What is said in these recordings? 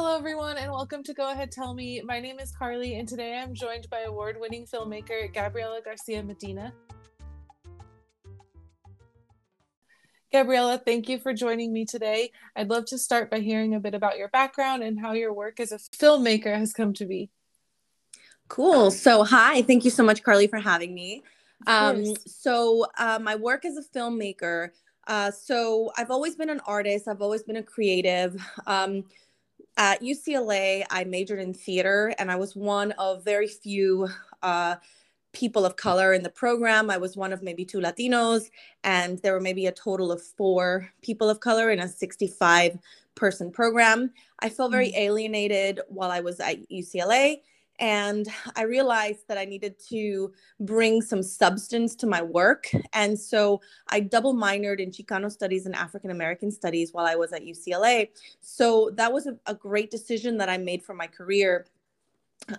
Hello, everyone, and welcome to Go Ahead Tell Me. My name is Carly, and today I'm joined by award winning filmmaker Gabriela Garcia Medina. Gabriela, thank you for joining me today. I'd love to start by hearing a bit about your background and how your work as a filmmaker has come to be. Cool. So, hi, thank you so much, Carly, for having me. Um, so, uh, my work as a filmmaker. Uh, so, I've always been an artist. I've always been a creative. Um, at UCLA, I majored in theater, and I was one of very few uh, people of color in the program. I was one of maybe two Latinos, and there were maybe a total of four people of color in a 65 person program. I felt very mm-hmm. alienated while I was at UCLA. And I realized that I needed to bring some substance to my work. And so I double minored in Chicano studies and African American studies while I was at UCLA. So that was a, a great decision that I made for my career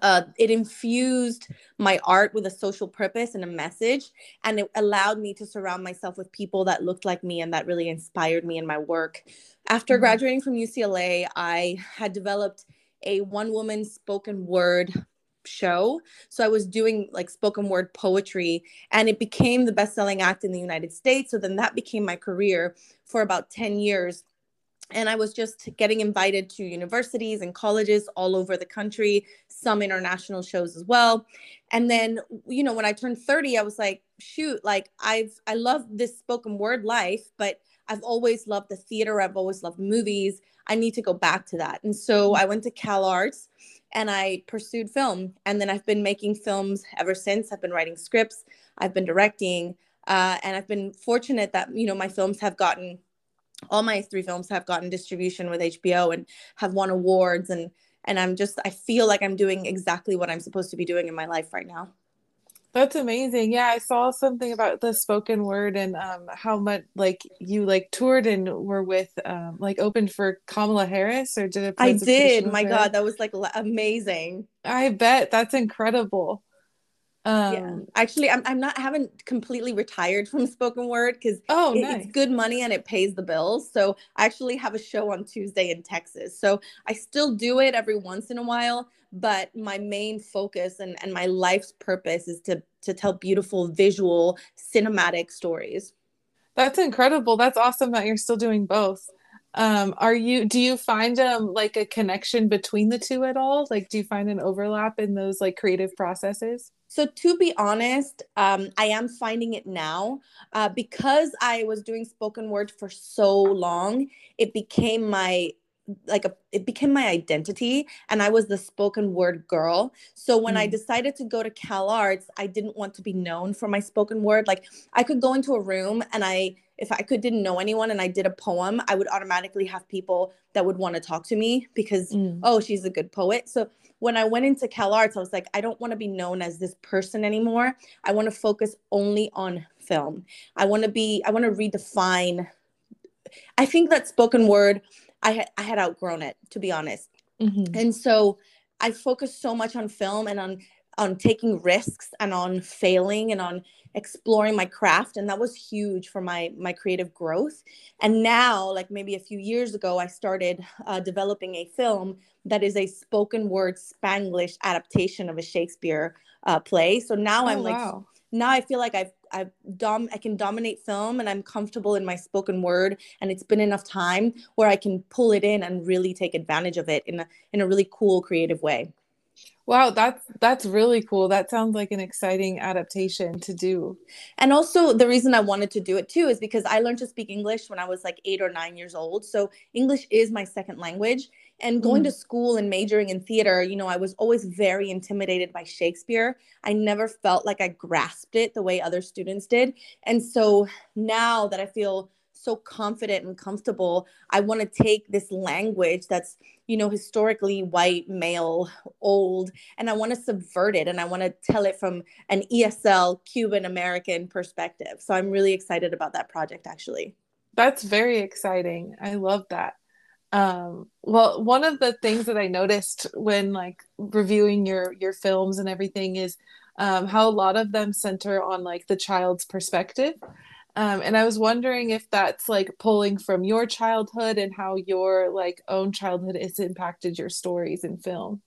uh, it infused my art with a social purpose and a message and it allowed me to surround myself with people that looked like me and that really inspired me in my work after mm-hmm. graduating from ucla i had developed a one woman spoken word show. So I was doing like spoken word poetry and it became the best selling act in the United States. So then that became my career for about 10 years. And I was just getting invited to universities and colleges all over the country, some international shows as well. And then, you know, when I turned 30, I was like, shoot, like I've, I love this spoken word life, but I've always loved the theater. I've always loved movies. I need to go back to that. And so I went to Cal Arts and I pursued film. And then I've been making films ever since. I've been writing scripts, I've been directing, uh, and I've been fortunate that, you know, my films have gotten, all my three films have gotten distribution with HBO and have won awards. And, and I'm just, I feel like I'm doing exactly what I'm supposed to be doing in my life right now. That's amazing. Yeah, I saw something about the spoken word and um, how much like you like toured and were with um, like opened for Kamala Harris or did it? I did. My God, that was like amazing. I bet that's incredible. Um, yeah. Actually, I'm, I'm not I haven't completely retired from spoken word because oh, it, nice. it's good money and it pays the bills. So I actually have a show on Tuesday in Texas. So I still do it every once in a while, but my main focus and, and my life's purpose is to to tell beautiful visual cinematic stories. That's incredible. That's awesome that you're still doing both um are you do you find um like a connection between the two at all like do you find an overlap in those like creative processes so to be honest um i am finding it now uh because i was doing spoken word for so long it became my like a it became my identity and i was the spoken word girl so when mm. i decided to go to cal arts i didn't want to be known for my spoken word like i could go into a room and i if i could didn't know anyone and i did a poem i would automatically have people that would want to talk to me because mm. oh she's a good poet so when i went into cal arts i was like i don't want to be known as this person anymore i want to focus only on film i want to be i want to redefine i think that spoken word I had I had outgrown it to be honest. Mm-hmm. And so I focused so much on film and on on taking risks and on failing and on exploring my craft and that was huge for my my creative growth and now like maybe a few years ago i started uh, developing a film that is a spoken word spanglish adaptation of a shakespeare uh, play so now oh, i'm like wow. now i feel like i've I've dom I can dominate film and I'm comfortable in my spoken word and it's been enough time where I can pull it in and really take advantage of it in a in a really cool creative way. Wow, that's that's really cool. That sounds like an exciting adaptation to do. And also the reason I wanted to do it too is because I learned to speak English when I was like 8 or 9 years old. So English is my second language and going mm. to school and majoring in theater, you know, I was always very intimidated by Shakespeare. I never felt like I grasped it the way other students did. And so now that I feel so confident and comfortable, I want to take this language that's, you know, historically white, male, old, and I want to subvert it and I want to tell it from an ESL Cuban American perspective. So I'm really excited about that project actually. That's very exciting. I love that um well one of the things that i noticed when like reviewing your your films and everything is um how a lot of them center on like the child's perspective Um, and I was wondering if that's like pulling from your childhood and how your like own childhood has impacted your stories in film.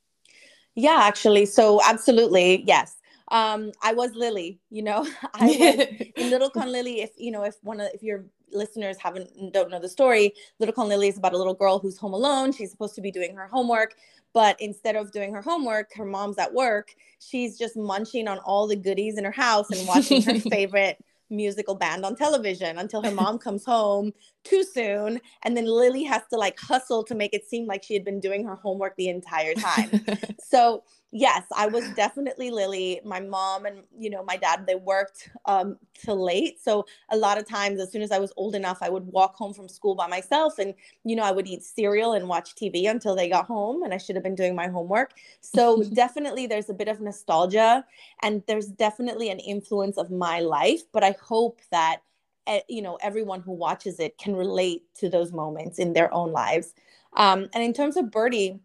Yeah, actually. So absolutely, yes. Um, I was Lily, you know, I was in Little Con Lily. If you know, if one of if your listeners haven't don't know the story, Little Con Lily is about a little girl who's home alone. She's supposed to be doing her homework, but instead of doing her homework, her mom's at work. She's just munching on all the goodies in her house and watching her favorite musical band on television until her mom comes home too soon and then lily has to like hustle to make it seem like she had been doing her homework the entire time. So yes i was definitely lily. My mom and you know my dad they worked um till late. So a lot of times as soon as i was old enough i would walk home from school by myself and you know i would eat cereal and watch tv until they got home and i should have been doing my homework. So definitely there's a bit of nostalgia and there's definitely an influence of my life but i hope that eh, you know everyone who watches it can relate to those moments in their own lives. Um, and in terms of birdie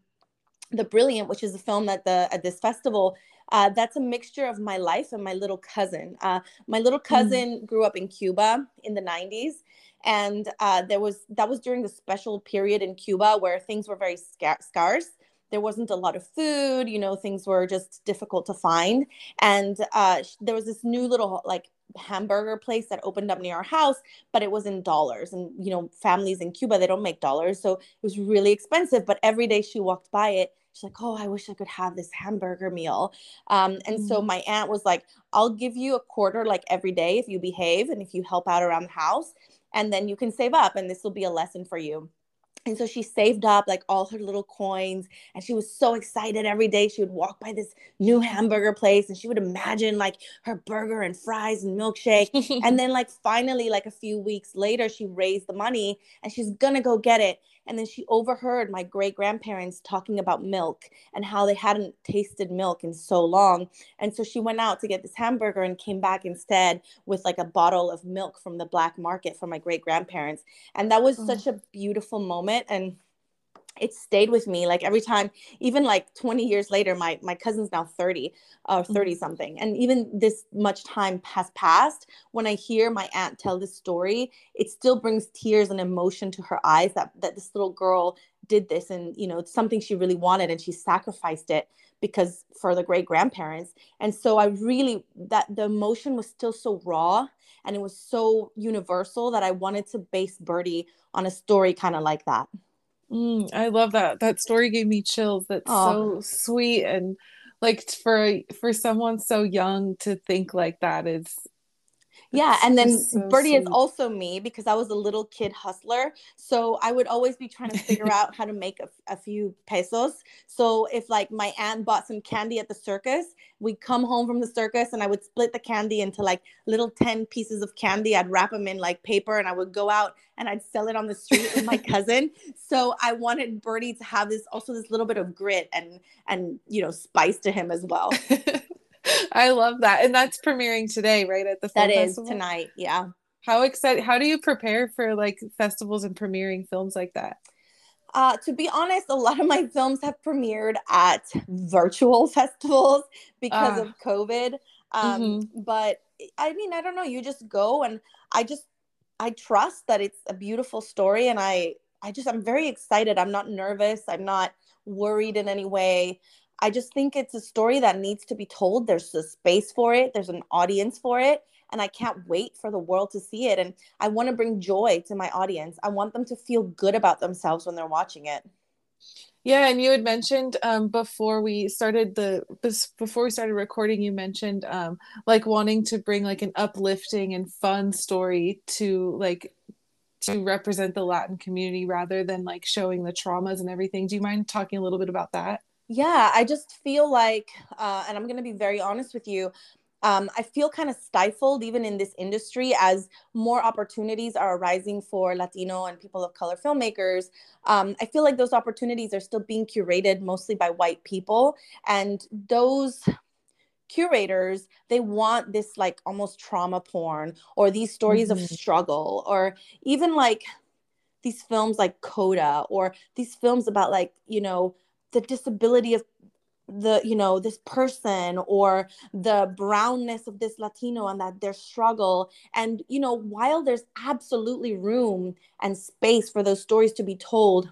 the Brilliant, which is a film at the at this festival. Uh, that's a mixture of my life and my little cousin. Uh, my little hmm. cousin mm. grew up in Cuba in the 90s, and uh, there was that was during the special period in Cuba where things were very scar- scarce. There wasn't a lot of food, you know, things were just difficult to find. And uh, there was this new little like hamburger place that opened up near our house, but it was in dollars. And, you know, families in Cuba, they don't make dollars. So it was really expensive. But every day she walked by it, she's like, oh, I wish I could have this hamburger meal. Um, and mm. so my aunt was like, I'll give you a quarter like every day if you behave and if you help out around the house. And then you can save up, and this will be a lesson for you. And so she saved up like all her little coins and she was so excited every day. She would walk by this new hamburger place and she would imagine like her burger and fries and milkshake. and then, like, finally, like a few weeks later, she raised the money and she's gonna go get it. And then she overheard my great grandparents talking about milk and how they hadn't tasted milk in so long. And so she went out to get this hamburger and came back instead with like a bottle of milk from the black market for my great grandparents. And that was oh. such a beautiful moment. And it stayed with me like every time even like 20 years later my my cousin's now 30 or 30 mm-hmm. something and even this much time has passed when i hear my aunt tell this story it still brings tears and emotion to her eyes that that this little girl did this and you know it's something she really wanted and she sacrificed it because for the great grandparents and so i really that the emotion was still so raw and it was so universal that i wanted to base birdie on a story kind of like that Mm, I love that. That story gave me chills. That's oh. so sweet and like for for someone so young to think like that is yeah and then so birdie sweet. is also me because i was a little kid hustler so i would always be trying to figure out how to make a, a, few pesos. So if like my aunt bought some candy at the circus we'd come home from the circus and i would split the candy into like little 10 pieces of candy. I'd wrap them in like paper and i would go out and i'd sell it on the street with my cousin. So i wanted birdie to have this also this little bit of grit and and you know spice to him as well I love that. And that's premiering today, right? At the Film That is Festival? tonight. Yeah. How excited how do you prepare for like festivals and premiering films like that? Uh, to be honest, a lot of my films have premiered at virtual festivals because uh, of COVID. Um, mm-hmm. But I mean, I don't know. You just go, and I just I trust that it's a beautiful story, and I I just I'm very excited. I'm not nervous. I'm not worried in any way. I just think it's a story that needs to be told. There's a space for it, there's an audience for it. And I can't wait for the world to see it. And I want to bring joy to my audience. I want them to feel good about themselves when they're watching it. Yeah, and you had mentioned um, before we started the before we started recording, you mentioned um, like wanting to bring like an uplifting and fun story to like to represent the Latin community rather than like showing the traumas and everything. Do you mind talking a little bit about that? Yeah i just feel like uh, and i'm going to be very honest with you um, i feel kind of stifled even in this industry as more opportunities are arising for latino and people of color filmmakers um, i feel like those opportunities are still being curated mostly by white people and those curators they want this like almost trauma porn or these stories mm-hmm. of struggle or even like these films like coda or these films about like you know the disability of the you know this person or the brownness of this latino and that their struggle and you know while there's absolutely room and space for those stories to be told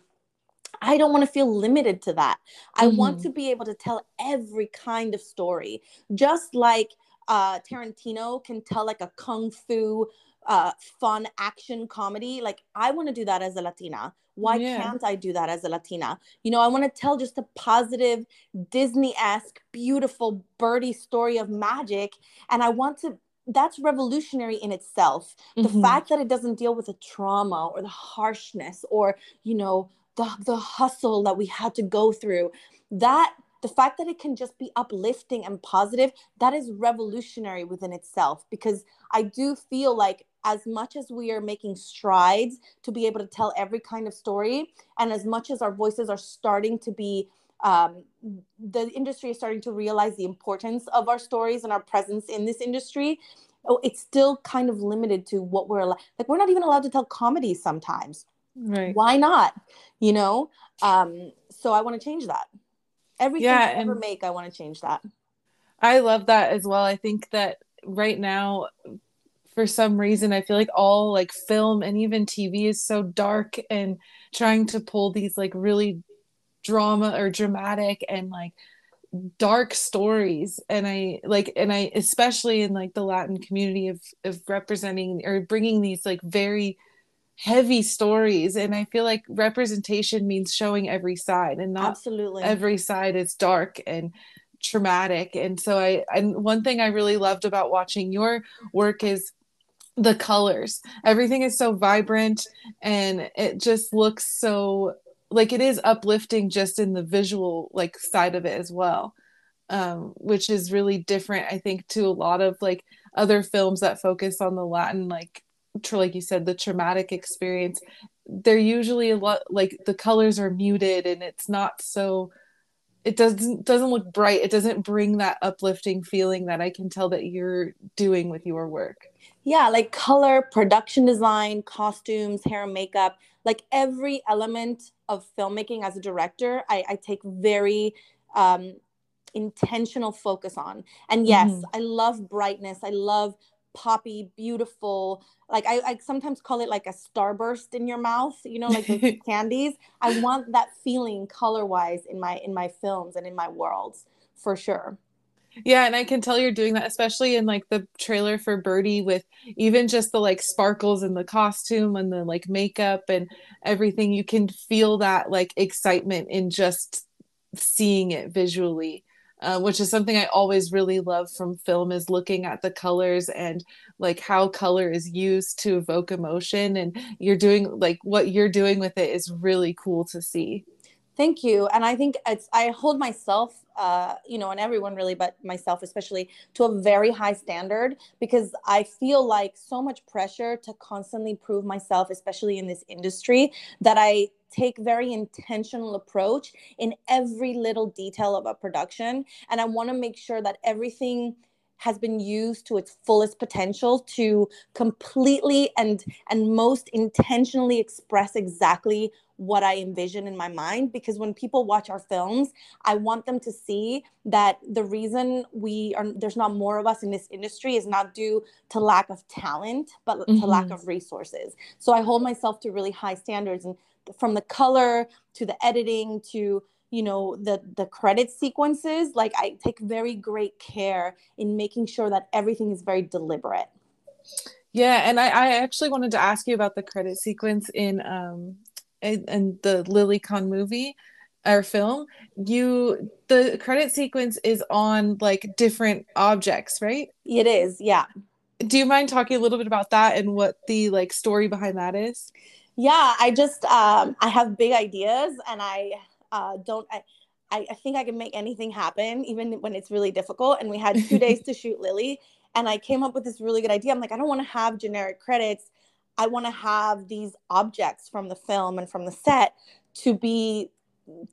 I don't want to feel limited to that. I mm-hmm. want to be able to tell every kind of story, just like uh, Tarantino can tell like a kung fu uh, fun action comedy. Like I want to do that as a Latina. Why yeah. can't I do that as a Latina? You know, I want to tell just a positive, Disney esque, beautiful birdie story of magic. And I want to, that's revolutionary in itself. Mm-hmm. The fact that it doesn't deal with the trauma or the harshness or, you know, the, the hustle that we had to go through, that the fact that it can just be uplifting and positive that is revolutionary within itself because i do feel like as much as we are making strides to be able to tell every kind of story and as much as our voices are starting to be um, the industry is starting to realize the importance of our stories and our presence in this industry oh, it's still kind of limited to what we're like we're not even allowed to tell comedy sometimes. Right. Why not? You know? Um so i want to change that. Everything yeah, I ever make, I want to change that. I love that as well. I think that right now, for some reason, I feel like all like film and even TV is so dark and trying to pull these like really drama or dramatic and like dark stories. And i like and i especially in like the latin community of of representing or bringing these like very heavy stories. And i feel like representation means showing every side and not absolutely. every side is dark and traumatic. And so i and one thing i really loved about watching your work is the colors. Everything is so vibrant and it just looks so like it is uplifting just in the visual like side of it as well um which is really different i think to a lot of like other films that focus on the latin like like you said the traumatic experience. They're usually a lot like the colors are muted and it's not so it doesn't doesn't look bright. It doesn't bring that uplifting feeling that i can tell that you're doing with your work. Yeah like color production design costumes hair and makeup like every element of filmmaking as a director i, I take very um, intentional focus on. And yes mm-hmm. i love brightness. I love poppy, beautiful. Like I, I sometimes call it like a starburst in your mouth, you know, like those candies. I want that feeling color wise in my in my films and in my worlds for sure. Yeah, and I can tell you're doing that, especially in like the trailer for Birdie with even just the like sparkles in the costume and the like makeup and everything. You can feel that like excitement in just seeing it visually. Uh, which is something I always really love from film is looking at the colors and like how color is used to evoke emotion. And you're doing like what you're doing with it is really cool to see. Thank you. And I think it's, I hold myself, uh, you know, and everyone really, but myself especially, to a very high standard because I feel like so much pressure to constantly prove myself, especially in this industry, that I take very intentional approach in every little detail of a production. And I want to make sure that everything has been used to its fullest potential to completely and and most intentionally express exactly what I envision in my mind because when people watch our films, I want them to see that the reason we are there's not more of us in this industry is not due to lack of talent, but mm-hmm. to lack mm-hmm. of resources. So I hold myself to really high standards and from the color to the editing to you know the the credit sequences like i take very great care in making sure that everything is very deliberate yeah and i, I actually wanted to ask you about the credit sequence in um and the Lilycon movie or film, you the credit sequence is on like different objects, right? It is, yeah. Do you mind talking a little bit about that and what the like story behind that is? Yeah, I just um I have big ideas and I uh don't I I, I think I can make anything happen, even when it's really difficult. And we had two days to shoot Lily, and I came up with this really good idea. I'm like, I don't want to have generic credits I want to have these objects from the film and from the set to be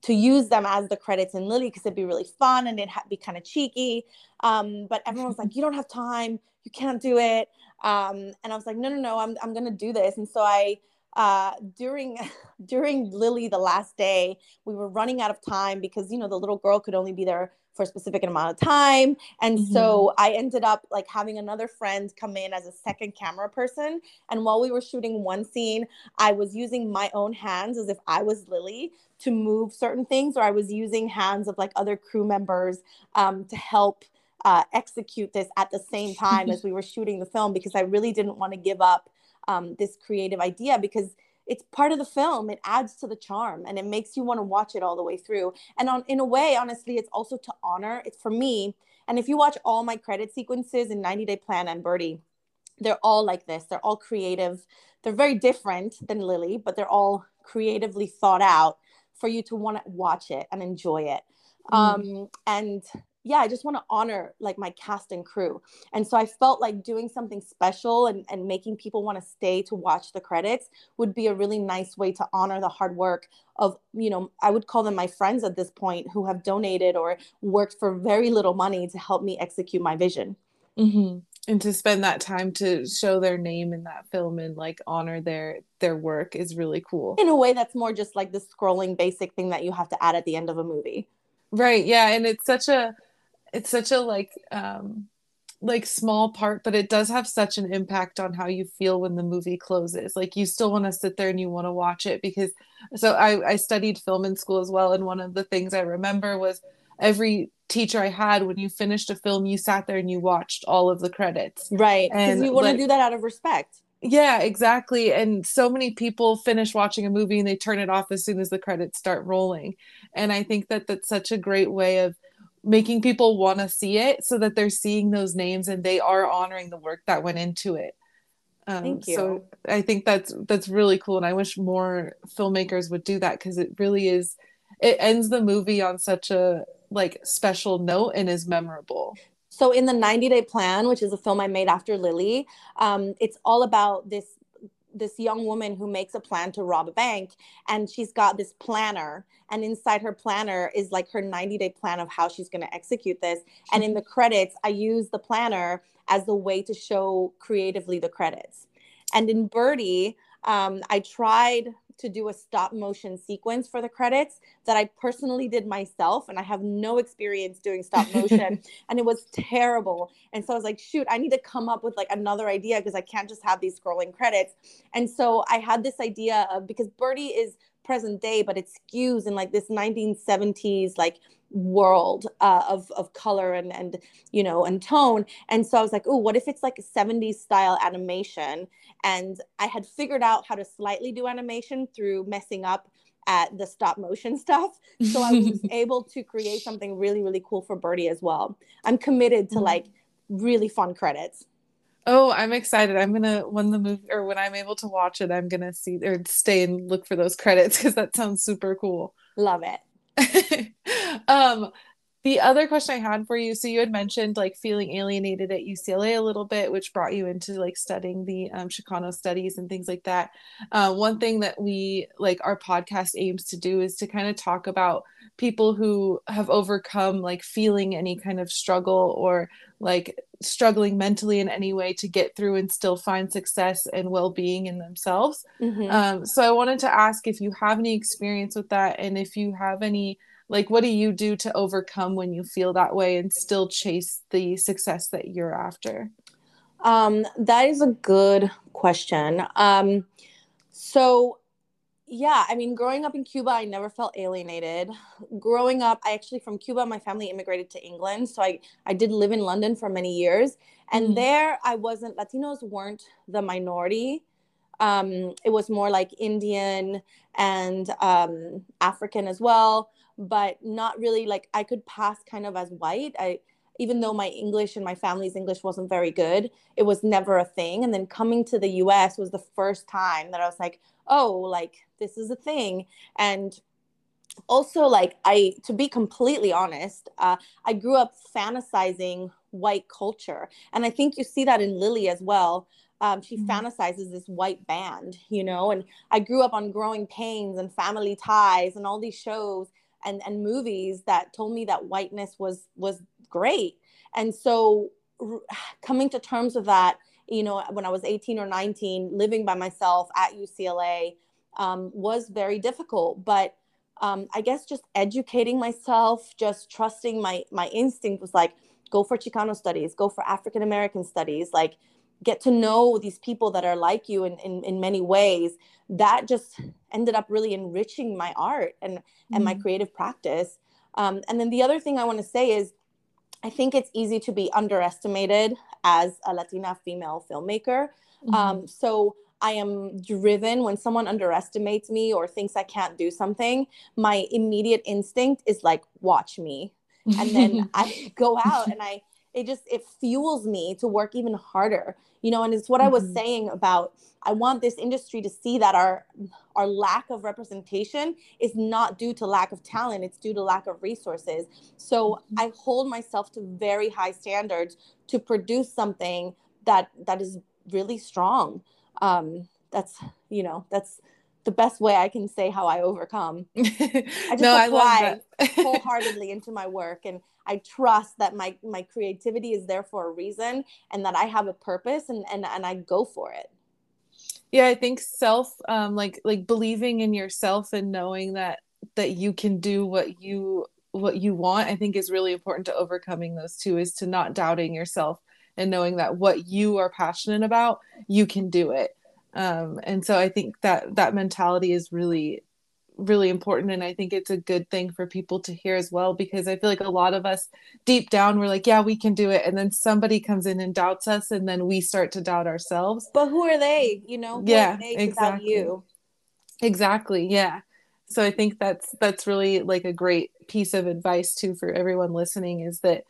to use them as the credits in Lily because it'd be really fun and it'd ha- be kind of cheeky. Um, but everyone's like, you don't have time, you can't do it. Um, and I was like, no, no, no, I'm I'm gonna do this. And so I uh, during during Lily the last day, we were running out of time because you know the little girl could only be there for a specific amount of time, and mm-hmm. so I ended up like having another friend come in as a second camera person. And while we were shooting one scene, I was using my own hands as if I was Lily to move certain things, or I was using hands of like other crew members um, to help. Uh, execute this at the same time as we were shooting the film because I really didn't want to give up um, this creative idea because it's part of the film. It adds to the charm and it makes you want to watch it all the way through. And on in a way honestly it's also to honor it's for me. And if you watch all my credit sequences in 90 day plan and birdie they're all like this. They're all creative. They're very different than lily but they're all creatively thought out for you to want to watch it and enjoy it. Mm. um, and yeah, I just want to honor like my cast and crew. And so I felt like doing something special and, and making people want to stay to watch the credits would be a really nice way to honor the hard work of, you know, I would call them my friends at this point who have donated or worked for very little money to help me execute my vision. Mm-hmm. And to spend that time to show their name in that film and like honor their their work is really cool. In a way that's more just like the scrolling basic thing that you have to add at the end of a movie. Right. Yeah. And it's such a it's such a like um like small part but it does have such an impact on how you feel when the movie closes. Like you still want to sit there and you want to watch it because so I, I studied film in school as well and one of the things i remember was every teacher i had when you finished a film you sat there and you watched all of the credits. Right and you want to do that out of respect. Yeah exactly and so many people finish watching a movie and they turn it off as soon as the credits start rolling. And i think that that's such a great way of making people want to see it so that they're seeing those names and they are honoring the work that went into it. Um, Thank you. So I think that's that's really cool, and I wish more filmmakers would do that because it really is. It ends the movie on such a like special note and is memorable. So in the 90 Day Plan, which is a film I made after Lily, um, it's all about this this young woman who makes a plan to rob a bank and she's got this planner and inside her planner is like her 90 day plan of how she's going to execute this. And in the credits i use the planner as the way to show creatively the credits. And in birdie um, i tried to do a stop motion sequence for the credits that I personally did myself. And I have no experience doing stop motion. and it was terrible. And so I was like, shoot, I need to come up with like another idea because I can't just have these scrolling credits. And so I had this idea of because Birdie is present day, but it skews in like this 1970s, like world uh, of of color and and you know and tone. And so i was like oh what if it's like a 70s style animation? And i had figured out how to slightly do animation through messing up at the stop motion stuff. So i was able to create something really really cool for birdie as well. I'm committed to mm-hmm. like really fun credits Oh, I'm excited. I'm gonna when the movie or when I'm able to watch it, I'm gonna see or stay and look for those credits because that sounds super cool. Love it. um, the other question I had for you, so you had mentioned like feeling alienated at UCLA a little bit, which brought you into like studying the um, Chicano studies and things like that. Uh, one thing that we like our podcast aims to do is to kind of talk about people who have overcome like feeling any kind of struggle or like struggling mentally in any way to get through and still find success and well-being in themselves mm-hmm. um, so i wanted to ask if you have any experience with that and if you have any like what do you do to overcome when you feel that way and still chase the success that you're after um, that is a good question um, so yeah, I mean, growing up in Cuba, I never felt alienated. Growing up, I actually from Cuba, my family immigrated to England, so I I did live in London for many years, and mm. there I wasn't. Latinos weren't the minority. Um, it was more like Indian and um, African as well, but not really like I could pass kind of as white. I even though my English and my family's English wasn't very good, it was never a thing. And then coming to the US was the first time that I was like, oh, like this is a thing. And also, like, I, to be completely honest, uh, I grew up fantasizing white culture. And I think you see that in Lily as well. Um, she mm-hmm. fantasizes this white band, you know, and I grew up on Growing Pains and Family Ties and all these shows and, and movies that told me that whiteness was was great. And so r- coming to terms with that you know, when I was 18 or 19, living by myself at UCLA um, was very difficult. But um, I guess just educating myself, just trusting my my instinct was like, go for Chicano studies, go for African American studies, like get to know these people that are like you in, in, in many ways. That just ended up really enriching my art and, mm-hmm. and my mm-hmm. creative practice. Um, and then the other thing I want to say is I think it's easy to be underestimated as a Latina female filmmaker. Mm-hmm. Um, so I am driven when someone underestimates me or thinks I can't do something. My immediate instinct is like, watch me. And then I go out and I, it just, it fuels me to work even harder, you know, and it's what mm-hmm. I was mm-hmm. saying about, I want this industry to see that our, our lack of representation is not due to lack of talent, it's due to lack of resources. So mm-hmm. I hold myself to very high standards to produce something that, that is really strong um, that's you know that's the best way I can say how I overcome. I just no, apply wholeheartedly into my work and I trust that my my creativity is there for a reason and that I have a purpose and and, and I go for it. Yeah, I think self um like like believing in yourself and knowing that that you can do what you what you want I think is really important to overcoming those two is to not doubting yourself and knowing that what you are passionate about you can do it um, and so i think that that mentality is really really important. And i think it's a good thing for people to hear as well because i feel like a lot of us deep down we're like yeah we can do it. And then somebody comes in and doubts us and then we start to doubt ourselves. But who are they? You know who yeah exactly. you? Exactly yeah. So i think that's that's really like a great piece of advice too for everyone listening is that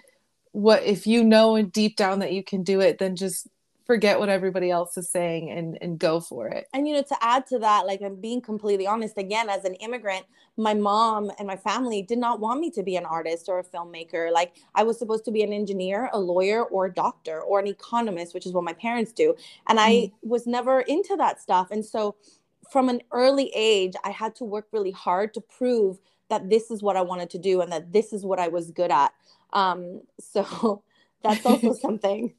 what if you know deep down that you can do it then just forget what everybody else is saying and and go for it. And you know to add to that like i'm being completely honest again as an immigrant my mom and my family did not want me to be an artist or a filmmaker. Like i was supposed to be an engineer a lawyer or a doctor or an economist which is what my parents do. And i mm. was never into that stuff. And so from an early age i had to work really hard to prove that this is what i wanted to do and that this is what i was good at. Um, so that's also something.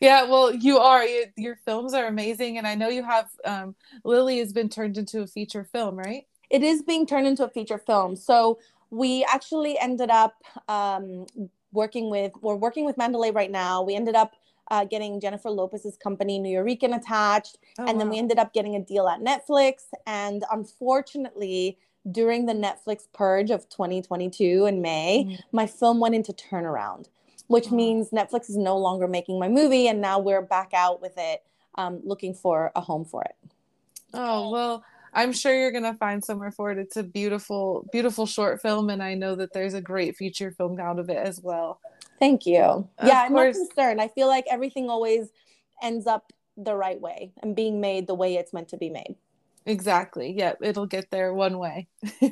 Yeah, well, you are. You, your films are amazing, and I know you have. Um, Lily has been turned into a feature film, right? It is being turned into a feature film. So we actually ended up um, working with. We're working with Mandalay right now. We ended up uh, getting Jennifer Lopez's company, new Nuyorican, attached, oh, and wow. then we ended up getting a deal at Netflix. And unfortunately, during the Netflix purge of 2022 in May, mm-hmm. my film went into turnaround, which means Netflix is no longer making my movie. And now we're back out with it, um, looking for a home for it. Oh, well, I'm sure you're going to find somewhere for it. It's a beautiful, beautiful short film. And I know that there's a great feature film out of it as well. Thank you. Of yeah, I'm not concerned. I feel like everything always ends up the right way and being made the way it's meant to be made. Exactly. Yeah, It'll get there one way.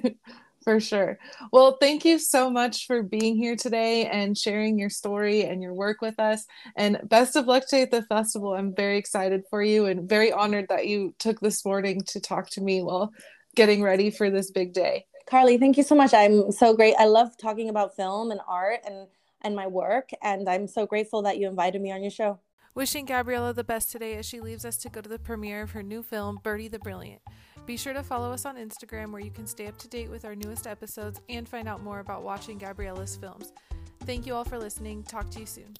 for sure. Well, thank you so much for being here today and sharing your story and your work with us. And best of luck to at the festival. I'm very excited for you and very honored that you took this morning to talk to me while getting ready for this big day. Carly, thank you so much. I'm so great. I love talking about film and art and and my work and I'm so grateful that you invited me on your show. Wishing Gabriela the best today as she leaves us to go to the premiere of her new film, Birdie the Brilliant. Be sure to follow us on Instagram where you can stay up to date with our newest episodes and find out more about watching Gabriela's films. Thank you all for listening. Talk to you soon.